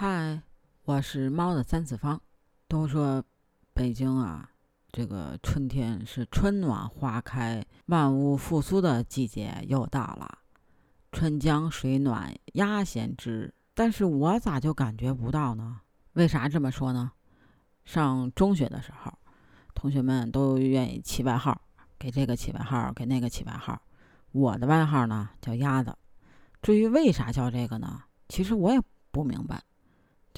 嗨，我是猫的三次方。都说北京啊，这个春天是春暖花开、万物复苏的季节又到了。春江水暖鸭先知，但是我咋就感觉不到呢？为啥这么说呢？上中学的时候，同学们都愿意起外号，给这个起外号，给那个起外号。我的外号呢叫鸭子。至于为啥叫这个呢？其实我也不明白。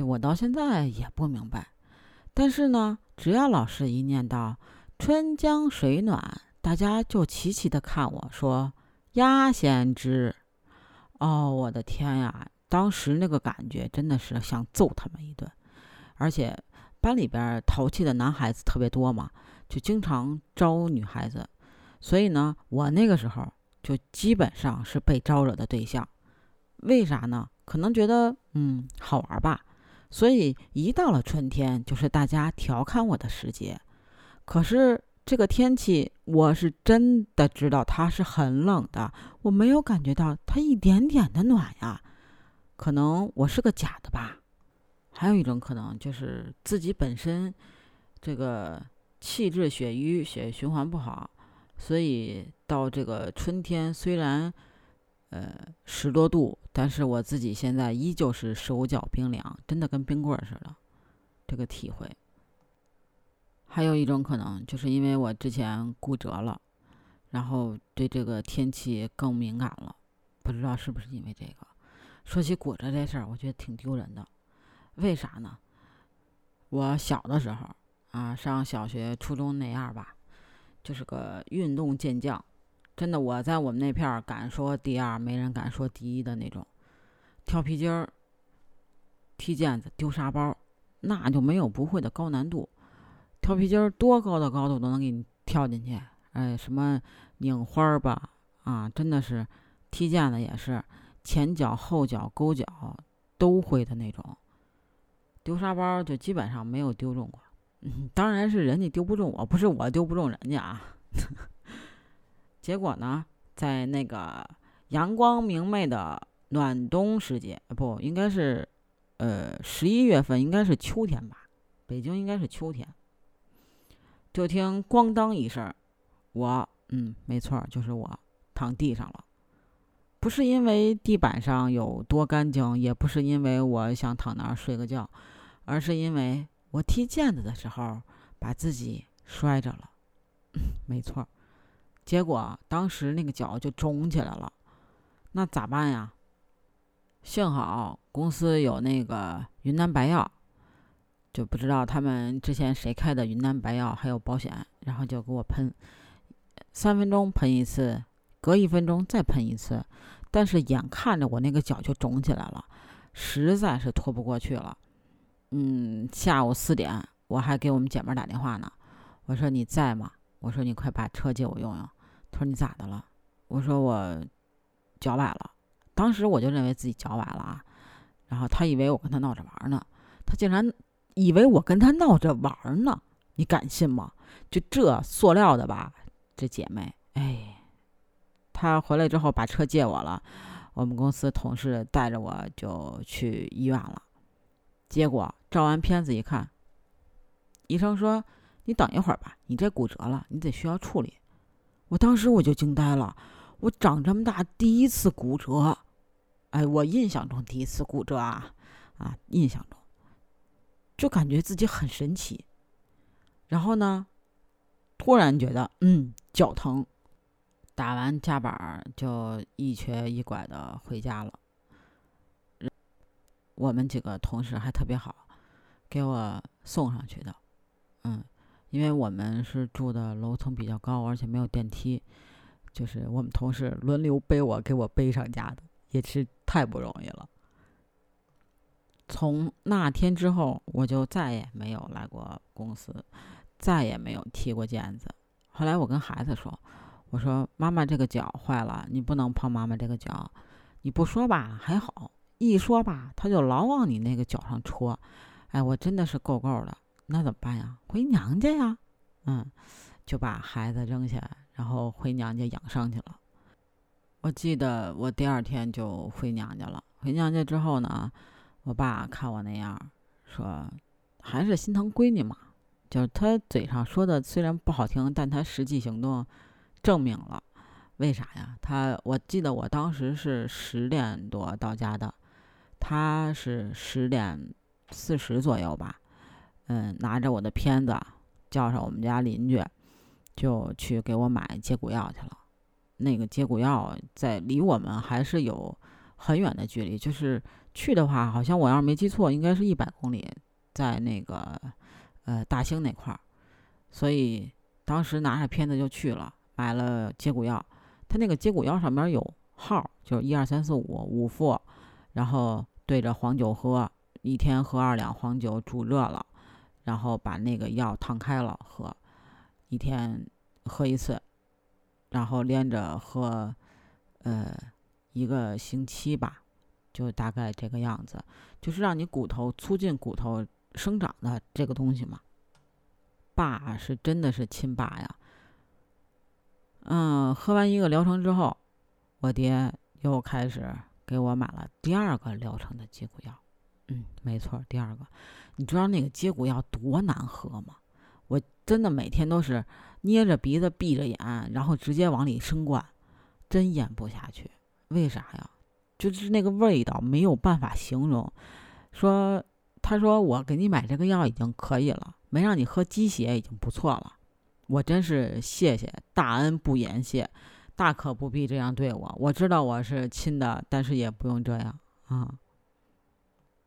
我到现在也不明白，但是呢，只要老师一念到“春江水暖”，大家就齐齐的看我说“鸭先知”。哦，我的天呀！当时那个感觉真的是想揍他们一顿。而且班里边淘气的男孩子特别多嘛，就经常招女孩子，所以呢，我那个时候就基本上是被招惹的对象。为啥呢？可能觉得嗯好玩吧。所以一到了春天，就是大家调侃我的时节。可是这个天气，我是真的知道它是很冷的，我没有感觉到它一点点的暖呀。可能我是个假的吧。还有一种可能就是自己本身这个气滞血瘀，血液循环不好，所以到这个春天虽然。呃，十多度，但是我自己现在依旧是手脚冰凉，真的跟冰棍似的。这个体会。还有一种可能，就是因为我之前骨折了，然后对这个天气更敏感了。不知道是不是因为这个？说起骨折这事儿，我觉得挺丢人的。为啥呢？我小的时候啊，上小学、初中那样吧，就是个运动健将。真的，我在我们那片儿敢说第二，没人敢说第一的那种。跳皮筋儿、踢毽子、丢沙包，那就没有不会的高难度。跳皮筋儿多高的高度都能给你跳进去。哎，什么拧花儿吧，啊，真的是踢毽子也是前脚后脚勾脚都会的那种。丢沙包就基本上没有丢中过。嗯，当然是人家丢不中我，不是我丢不中人家啊。结果呢，在那个阳光明媚的暖冬时节，不应该是，呃，十一月份，应该是秋天吧？北京应该是秋天。就听咣当一声，我，嗯，没错，就是我躺地上了。不是因为地板上有多干净，也不是因为我想躺那儿睡个觉，而是因为我踢毽子的时候把自己摔着了。没错。结果当时那个脚就肿起来了，那咋办呀？幸好公司有那个云南白药，就不知道他们之前谁开的云南白药，还有保险，然后就给我喷，三分钟喷一次，隔一分钟再喷一次。但是眼看着我那个脚就肿起来了，实在是拖不过去了。嗯，下午四点我还给我们姐妹打电话呢，我说你在吗？我说你快把车借我用用。他说你咋的了？我说我脚崴了。当时我就认为自己脚崴了啊，然后他以为我跟他闹着玩呢，他竟然以为我跟他闹着玩呢，你敢信吗？就这塑料的吧，这姐妹，哎，他回来之后把车借我了，我们公司同事带着我就去医院了，结果照完片子一看，医生说你等一会儿吧，你这骨折了，你得需要处理。我当时我就惊呆了，我长这么大第一次骨折，哎，我印象中第一次骨折啊，啊，印象中，就感觉自己很神奇，然后呢，突然觉得嗯脚疼，打完夹板就一瘸一拐的回家了。我们几个同事还特别好，给我送上去的，嗯。因为我们是住的楼层比较高，而且没有电梯，就是我们同事轮流背我，给我背上家的，也是太不容易了。从那天之后，我就再也没有来过公司，再也没有踢过毽子。后来我跟孩子说：“我说妈妈这个脚坏了，你不能碰妈妈这个脚。你不说吧还好，一说吧他就老往你那个脚上戳。哎，我真的是够够的。”那怎么办呀？回娘家呀，嗯，就把孩子扔下，然后回娘家养伤去了。我记得我第二天就回娘家了。回娘家之后呢，我爸看我那样，说还是心疼闺女嘛。就是他嘴上说的虽然不好听，但他实际行动证明了。为啥呀？他我记得我当时是十点多到家的，他是十点四十左右吧。嗯，拿着我的片子，叫上我们家邻居，就去给我买接骨药去了。那个接骨药在离我们还是有很远的距离，就是去的话，好像我要是没记错，应该是一百公里，在那个呃大兴那块儿。所以当时拿着片子就去了，买了接骨药。他那个接骨药上面有号，就是一二三四五五副，然后对着黄酒喝，一天喝二两黄酒，煮热了，然后把那个药烫开了喝，一天喝一次，然后连着喝，呃，一个星期吧，就大概这个样子，就是让你骨头促进骨头生长的这个东西嘛。爸是真的是亲爸呀。嗯，喝完一个疗程之后，我爹又开始给我买了第二个疗程的接骨药。嗯，没错，第二个。你知道那个接骨药多难喝吗？我真的每天都是捏着鼻子闭着眼，然后直接往里生灌，真咽不下去。为啥呀？就是那个味道没有办法形容。说，他说我给你买这个药已经可以了，没让你喝鸡血已经不错了。我真是谢谢，大恩不言谢，大可不必这样对我。我知道我是亲的，但是也不用这样啊。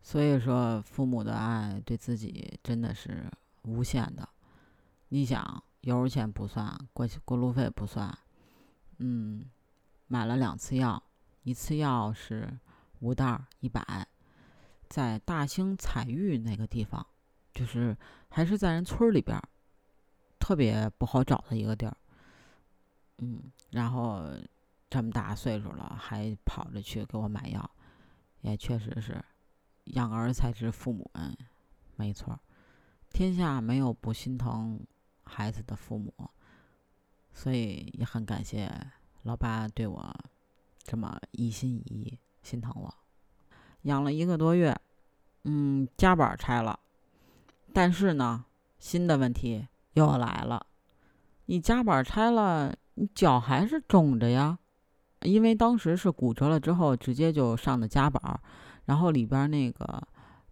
所以说，父母的爱对自己真的是无限的。你想，油钱不算，过过路费不算，嗯，买了两次药，一次药是五袋一百，在大兴彩玉那个地方，就是还是在人村里边。特别不好找的一个地儿，嗯，然后这么大岁数了还跑着去给我买药，也确实是养儿才知父母恩，没错，天下没有不心疼孩子的父母，所以也很感谢老爸对我这么一心一意心疼我，养了一个多月，嗯，夹板拆了，但是呢，新的问题。又来了，你夹板拆了，你脚还是肿着呀？因为当时是骨折了之后，直接就上的夹板，然后里边那个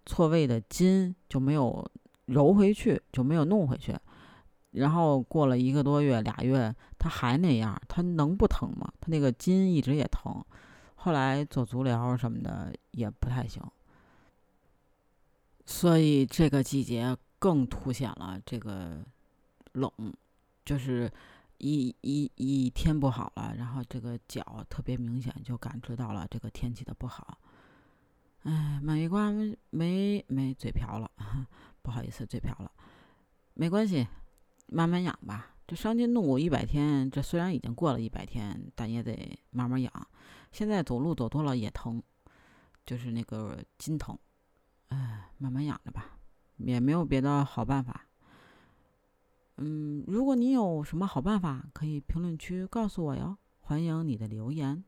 错位的筋就没有揉回去，就没有弄回去。然后过了一个多月、俩月，他还那样，他能不疼吗？他那个筋一直也疼。后来做足疗什么的也不太行，所以这个季节更凸显了这个。冷，就是一一一天不好了，然后这个脚特别明显就感知到了这个天气的不好。哎，没关没没嘴瓢了，不好意思，嘴瓢了，没关系，慢慢养吧。这伤筋动骨一百天，这虽然已经过了一百天，但也得慢慢养。现在走路走多了也疼，就是那个筋疼。哎，慢慢养着吧，也没有别的好办法。嗯，如果你有什么好办法，可以评论区告诉我哟，欢迎你的留言。